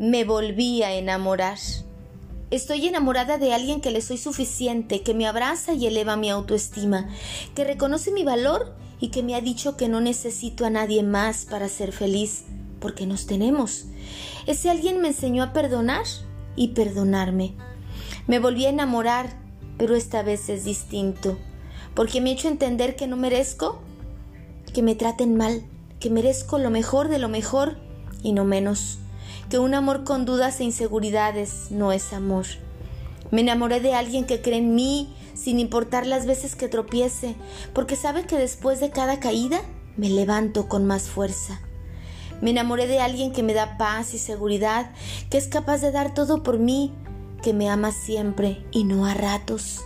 me volví a enamorar. Estoy enamorada de alguien que le soy suficiente, que me abraza y eleva mi autoestima, que reconoce mi valor y que me ha dicho que no necesito a nadie más para ser feliz, porque nos tenemos. Ese alguien me enseñó a perdonar y perdonarme. Me volví a enamorar, pero esta vez es distinto, porque me ha hecho entender que no merezco que me traten mal, que merezco lo mejor de lo mejor y no menos que un amor con dudas e inseguridades no es amor. Me enamoré de alguien que cree en mí sin importar las veces que tropiece, porque sabe que después de cada caída me levanto con más fuerza. Me enamoré de alguien que me da paz y seguridad, que es capaz de dar todo por mí, que me ama siempre y no a ratos.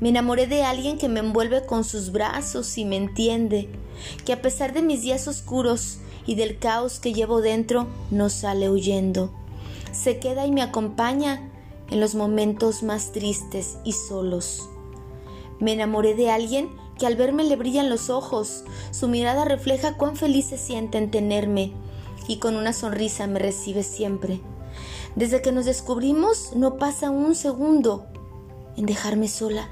Me enamoré de alguien que me envuelve con sus brazos y me entiende, que a pesar de mis días oscuros y del caos que llevo dentro no sale huyendo. Se queda y me acompaña en los momentos más tristes y solos. Me enamoré de alguien que al verme le brillan los ojos, su mirada refleja cuán feliz se siente en tenerme y con una sonrisa me recibe siempre. Desde que nos descubrimos no pasa un segundo en dejarme sola.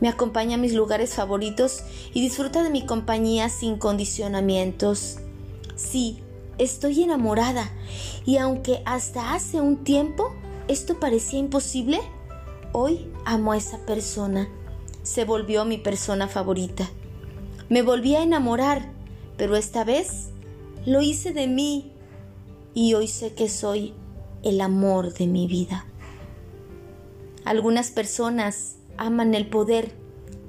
Me acompaña a mis lugares favoritos y disfruta de mi compañía sin condicionamientos. Sí, estoy enamorada y aunque hasta hace un tiempo esto parecía imposible, hoy amo a esa persona. Se volvió mi persona favorita. Me volví a enamorar, pero esta vez lo hice de mí y hoy sé que soy el amor de mi vida. Algunas personas aman el poder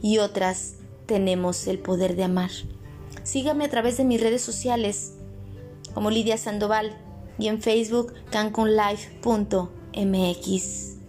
y otras tenemos el poder de amar. Sígame a través de mis redes sociales como Lidia Sandoval y en Facebook cancunlife.mx.